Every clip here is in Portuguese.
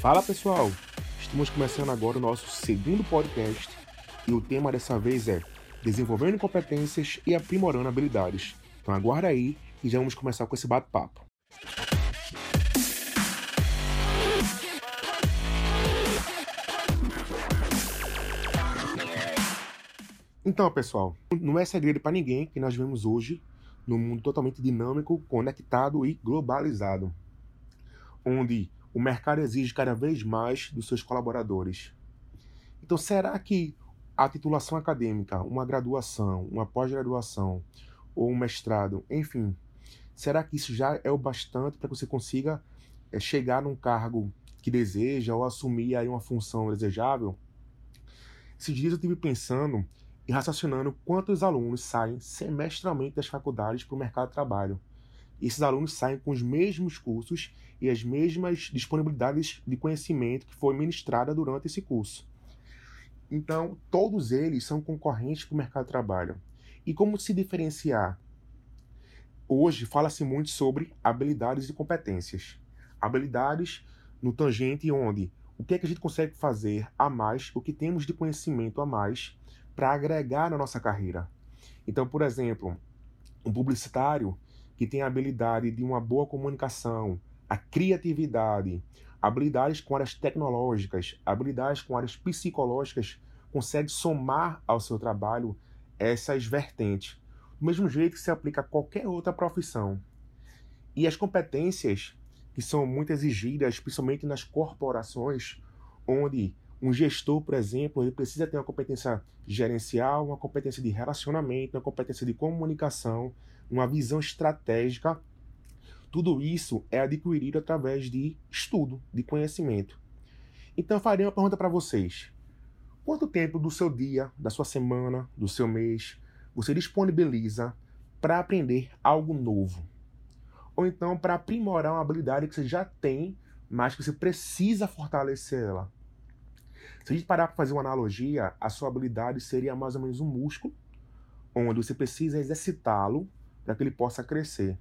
Fala pessoal, estamos começando agora o nosso segundo podcast e o tema dessa vez é Desenvolvendo competências e aprimorando habilidades. Então aguarda aí e já vamos começar com esse bate-papo. Então, pessoal, não é segredo para ninguém que nós vivemos hoje num mundo totalmente dinâmico, conectado e globalizado, onde o mercado exige cada vez mais dos seus colaboradores. Então, será que a titulação acadêmica, uma graduação, uma pós-graduação ou um mestrado, enfim, será que isso já é o bastante para que você consiga é, chegar num cargo que deseja ou assumir aí uma função desejável? Esses dias eu estive pensando e raciocinando quantos alunos saem semestralmente das faculdades para o mercado de trabalho. Esses alunos saem com os mesmos cursos e as mesmas disponibilidades de conhecimento que foi ministrada durante esse curso. Então, todos eles são concorrentes para o mercado de trabalho. E como se diferenciar? Hoje fala-se muito sobre habilidades e competências. Habilidades no tangente onde o que é que a gente consegue fazer a mais, o que temos de conhecimento a mais para agregar na nossa carreira. Então, por exemplo, um publicitário que tem a habilidade de uma boa comunicação, a criatividade, habilidades com áreas tecnológicas, habilidades com áreas psicológicas, consegue somar ao seu trabalho essas vertentes. Do mesmo jeito que se aplica a qualquer outra profissão. E as competências que são muito exigidas, principalmente nas corporações, onde um gestor, por exemplo, ele precisa ter uma competência gerencial, uma competência de relacionamento, uma competência de comunicação, uma visão estratégica tudo isso é adquirido através de estudo, de conhecimento. Então eu faria uma pergunta para vocês. Quanto tempo do seu dia, da sua semana, do seu mês, você disponibiliza para aprender algo novo? Ou então para aprimorar uma habilidade que você já tem, mas que você precisa fortalecer ela? Se a gente parar para fazer uma analogia, a sua habilidade seria mais ou menos um músculo, onde você precisa exercitá-lo para que ele possa crescer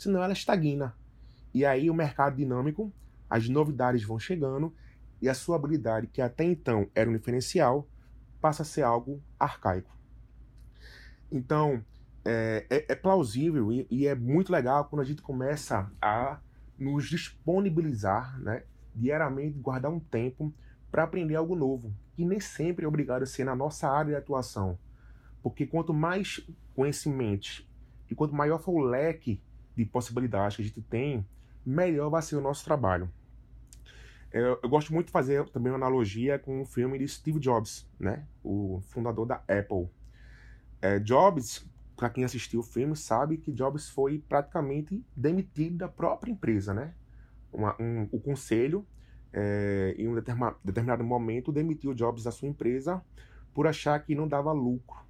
senão ela estagna. E aí o mercado dinâmico, as novidades vão chegando e a sua habilidade, que até então era um diferencial, passa a ser algo arcaico. Então, é, é, é plausível e, e, é muito legal quando a gente começa a nos disponibilizar, né, diariamente, guardar um tempo para aprender algo novo, que nem sempre é obrigado a ser na nossa área de atuação. Porque quanto mais conhecimentos e quanto maior for o leque de possibilidades que a gente tem, melhor vai ser o nosso trabalho. Eu, eu, gosto muito de fazer também uma analogia com o filme de Steve Jobs, né? O fundador da Apple. É, Jobs, para quem assistiu o filme, sabe que Jobs foi praticamente demitido da própria empresa, né? Uma, um, o conselho, é, em um determinado momento, demitiu Jobs da sua empresa por achar que não dava lucro.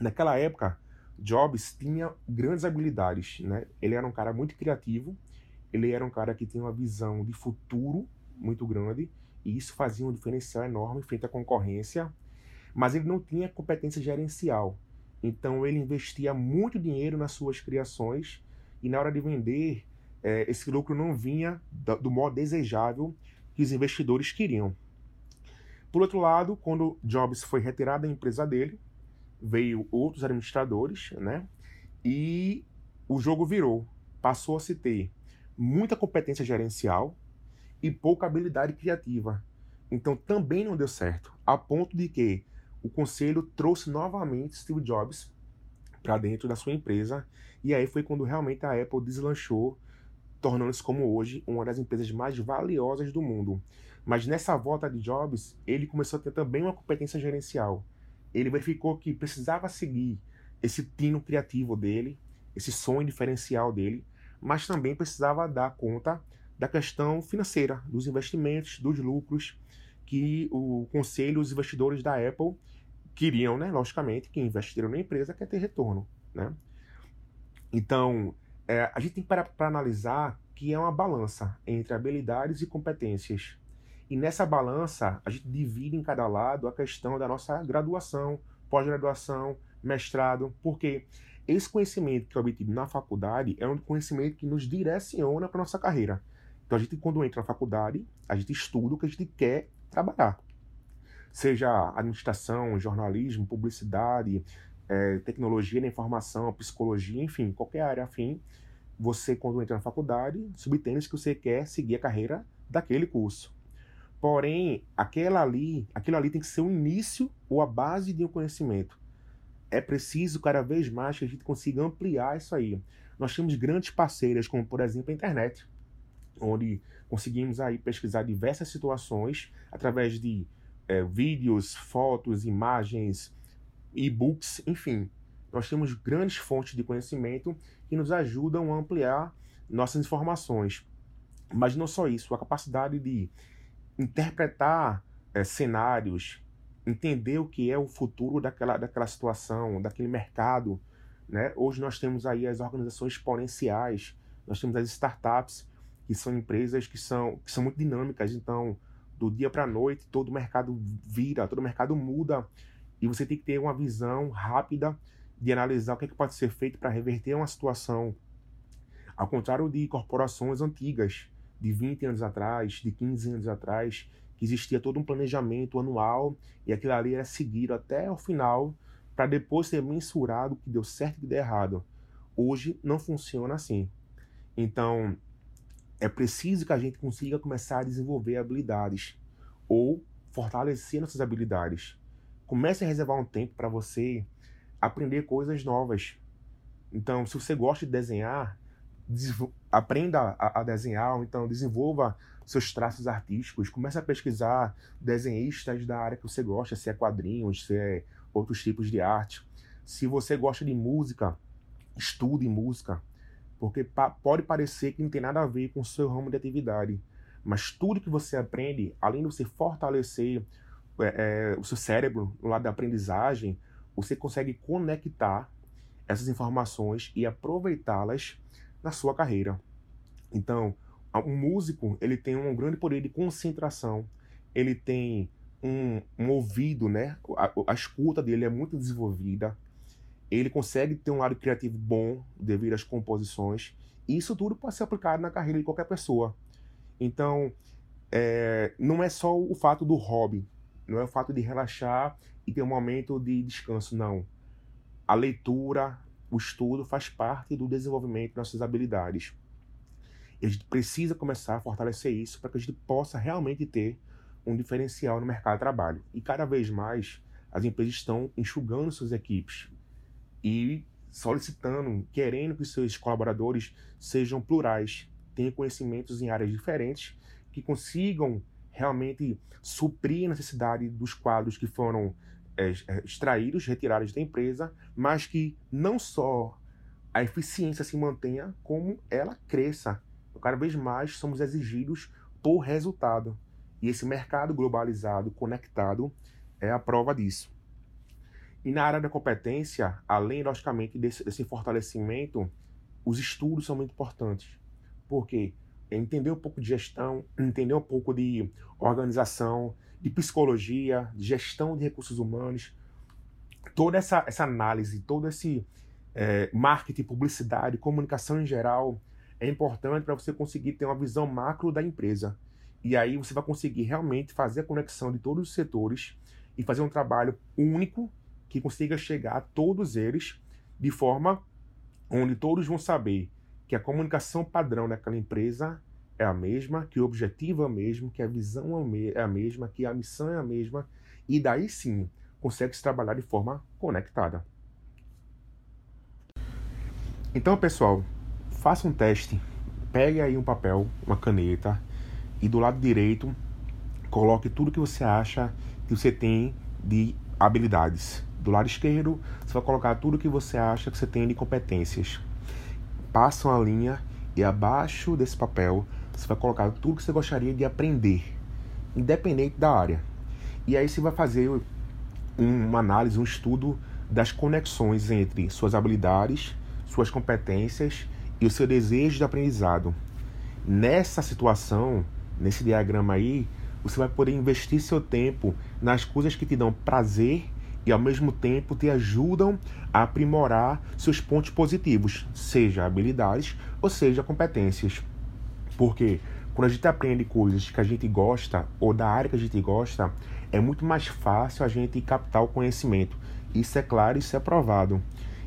Naquela época, Jobs tinha grandes habilidades, né? Ele era um cara muito criativo, ele era um cara que tinha uma visão de futuro muito grande, e isso fazia um diferencial enorme frente à concorrência, mas ele não tinha competência gerencial. Então ele investia muito dinheiro nas suas criações e na hora de vender, é, esse lucro não vinha do modo desejável que os investidores queriam. Por outro lado, quando Jobs foi retirado da empresa dele, veio outros administradores, né? E o jogo virou. Passou a se ter muita competência gerencial e pouca habilidade criativa. Então também não deu certo, a ponto de que o conselho trouxe novamente Steve Jobs para dentro da sua empresa e aí foi quando realmente a Apple deslanchou, tornando-se como hoje uma das empresas mais valiosas do mundo. Mas nessa volta de Jobs, ele começou a ter também uma competência gerencial ele verificou que precisava seguir esse tino criativo dele, esse sonho diferencial dele, mas também precisava dar conta da questão financeira, dos investimentos, dos lucros que o conselho, os investidores da Apple queriam, né? Logicamente, que investiram na empresa quer ter retorno, né? Então, é, a gente tem que parar para analisar que é uma balança entre habilidades e competências. E nessa balança, a gente divide em cada lado a questão da nossa graduação, pós-graduação, mestrado, porque esse conhecimento que é obtido na faculdade é um conhecimento que nos direciona para nossa carreira. Então a gente, quando entra na faculdade, a gente estuda o que a gente quer trabalhar. Seja administração, jornalismo, publicidade, é, tecnologia da informação, psicologia, enfim, qualquer área afim, você, quando entra na faculdade, subtende que você quer seguir a carreira daquele curso. Porém, aquela ali, aquilo ali tem que ser o início ou a base de um conhecimento. É preciso cada vez mais que a gente consiga ampliar isso aí. Nós temos grandes parceiras, como por exemplo a internet, onde conseguimos aí pesquisar diversas situações através de é, vídeos, fotos, imagens, e-books, enfim. Nós temos grandes fontes de conhecimento que nos ajudam a ampliar nossas informações. Mas não só isso, a capacidade de interpretar é, cenários, entender o que é o futuro daquela, daquela situação, daquele mercado. Né? Hoje nós temos aí as organizações exponenciais, nós temos as startups, que são empresas que são, que são muito dinâmicas, então do dia para a noite todo o mercado vira, todo o mercado muda e você tem que ter uma visão rápida de analisar o que, é que pode ser feito para reverter uma situação. Ao contrário de corporações antigas, de 20 anos atrás, de 15 anos atrás, que existia todo um planejamento anual e aquilo ali era seguido até o final para depois ser mensurado o que deu certo e o que deu errado. Hoje não funciona assim. Então, é preciso que a gente consiga começar a desenvolver habilidades ou fortalecer nossas habilidades. Comece a reservar um tempo para você aprender coisas novas. Então, se você gosta de desenhar, aprenda a, a, desenhar, ou então desenvolva seus traços artísticos, comece a pesquisar desenhistas da área que você gosta, se é quadrinhos, se é outros tipos de arte. Se você gosta de música, estude música, porque pa pode parecer que não tem nada a ver com o seu ramo de atividade, mas tudo que você aprende, além de você fortalecer é, é, o seu cérebro no lado da aprendizagem, você consegue conectar essas informações e aproveitá-las na sua carreira. Então, um músico ele tem um grande poder de concentração, ele tem um, um ouvido, né? A, a, escuta dele é muito desenvolvida, ele consegue ter um lado criativo bom devido às composições, e isso tudo pode ser aplicado na carreira de qualquer pessoa. Então, é, não é só o fato do hobby, não é o fato de relaxar e ter um momento de descanso, não. A leitura, o estudo faz parte do desenvolvimento das nossas habilidades. E a gente precisa começar a fortalecer isso para que a gente possa realmente ter um diferencial no mercado de trabalho. E cada vez mais as empresas estão enxugando suas equipes e solicitando, querendo que seus colaboradores sejam plurais, tenham conhecimentos em áreas diferentes, que consigam realmente suprir a necessidade dos quadros que foram é, é, extraídos, retirados da empresa, mas que não só a eficiência se mantenha, como ela cresça. Então, cada vez mais somos exigidos por resultado. E esse mercado globalizado, conectado, é a prova disso. E na área da competência, além, logicamente, desse, desse fortalecimento, os estudos são muito importantes. Por quê? entender um pouco de gestão, entender um pouco de organização, de psicologia, de gestão de recursos humanos, toda essa, essa análise, todo esse é, marketing, publicidade, comunicação em geral é importante para você conseguir ter uma visão macro da empresa. E aí você vai conseguir realmente fazer a conexão de todos os setores e fazer um trabalho único que consiga chegar a todos eles de forma onde todos vão saber que a comunicação padrão daquela empresa é a mesma, que o objetivo é o mesmo, que a visão é a mesma, que a missão é a mesma, e daí sim consegue se trabalhar de forma conectada. Então, pessoal, faça um teste. Pegue aí um papel, uma caneta e do lado direito coloque tudo que você acha que você tem de habilidades. Do lado esquerdo, você vai colocar tudo que você acha que você tem de competências passa uma linha e abaixo desse papel você vai colocar tudo que você gostaria de aprender, independente da área. E aí você vai fazer uma análise, um estudo das conexões entre suas habilidades, suas competências e o seu desejo de aprendizado. Nessa situação, nesse diagrama aí, você vai poder investir seu tempo nas coisas que te dão prazer e ao mesmo tempo te ajudam a aprimorar seus pontos positivos, seja habilidades ou seja competências. Porque quando a gente aprende coisas que a gente gosta ou da área que a gente gosta, é muito mais fácil a gente captar o conhecimento. Isso é claro, isso é provado.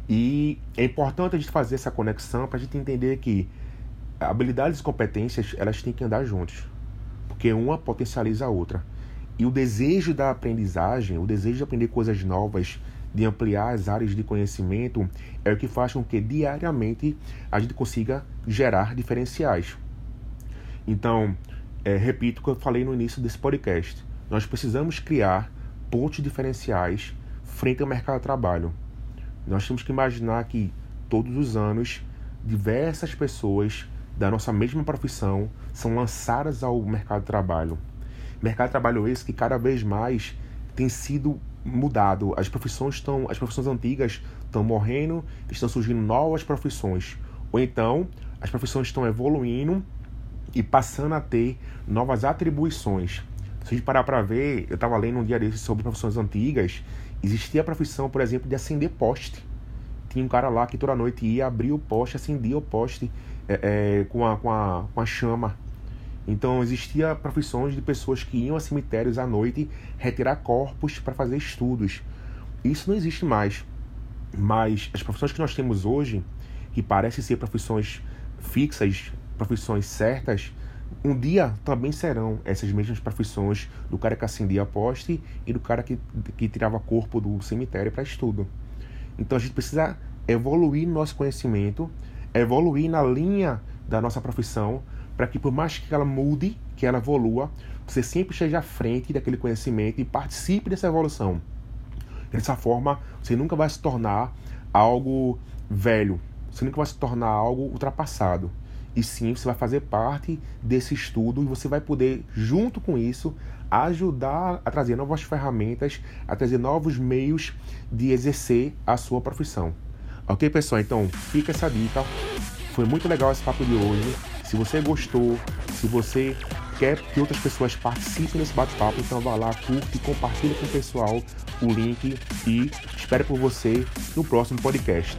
E é importante a gente fazer essa conexão para a gente entender que habilidades e competências elas têm que andar juntos, porque uma potencializa a outra. E o desejo da aprendizagem, o desejo de aprender coisas novas, de ampliar as áreas de conhecimento, é o que faz com que diariamente a gente consiga gerar diferenciais. Então, é, repito o que eu falei no início desse podcast. Nós precisamos criar pontos diferenciais frente ao mercado de trabalho. Nós temos que imaginar que todos os anos diversas pessoas da nossa mesma profissão são lançadas ao mercado de trabalho. Mercado de trabalho esse que cada vez mais tem sido mudado. As profissões estão, as profissões antigas estão morrendo, estão surgindo novas profissões. Ou então, as profissões estão evoluindo e passando a ter novas atribuições. Se a gente parar para ver, eu estava lendo um dia desses sobre profissões antigas, existia a profissão, por exemplo, de acender poste. Tinha um cara lá que toda noite ia abrir o poste, acendia o poste é, é, com, a, com, a, com a chama. Então existia profissões de pessoas que iam a cemitérios à noite retirar corpos para fazer estudos. Isso não existe mais. Mas as profissões que nós temos hoje, que parecem ser profissões fixas, profissões certas, um dia também serão essas mesmas profissões do cara que acendia a poste e do cara que, que tirava corpo do cemitério para estudo. Então a gente precisa evoluir no nosso conhecimento, evoluir na linha da nossa profissão, para que por mais que ela mude, que ela evolua, você sempre esteja à frente daquele conhecimento e participe dessa evolução. Dessa forma, você nunca vai se tornar algo velho, você nunca vai se tornar algo ultrapassado e sim você vai fazer parte desse estudo e você vai poder, junto com isso, ajudar a trazer novas ferramentas, a trazer novos meios de exercer a sua profissão. Ok, pessoal? Então, fica essa dica. Foi muito legal esse papo de hoje. Se você gostou, se você quer que outras pessoas participem desse bate-papo, então vá lá, curte, compartilhe com o pessoal o link e espero por você no próximo podcast.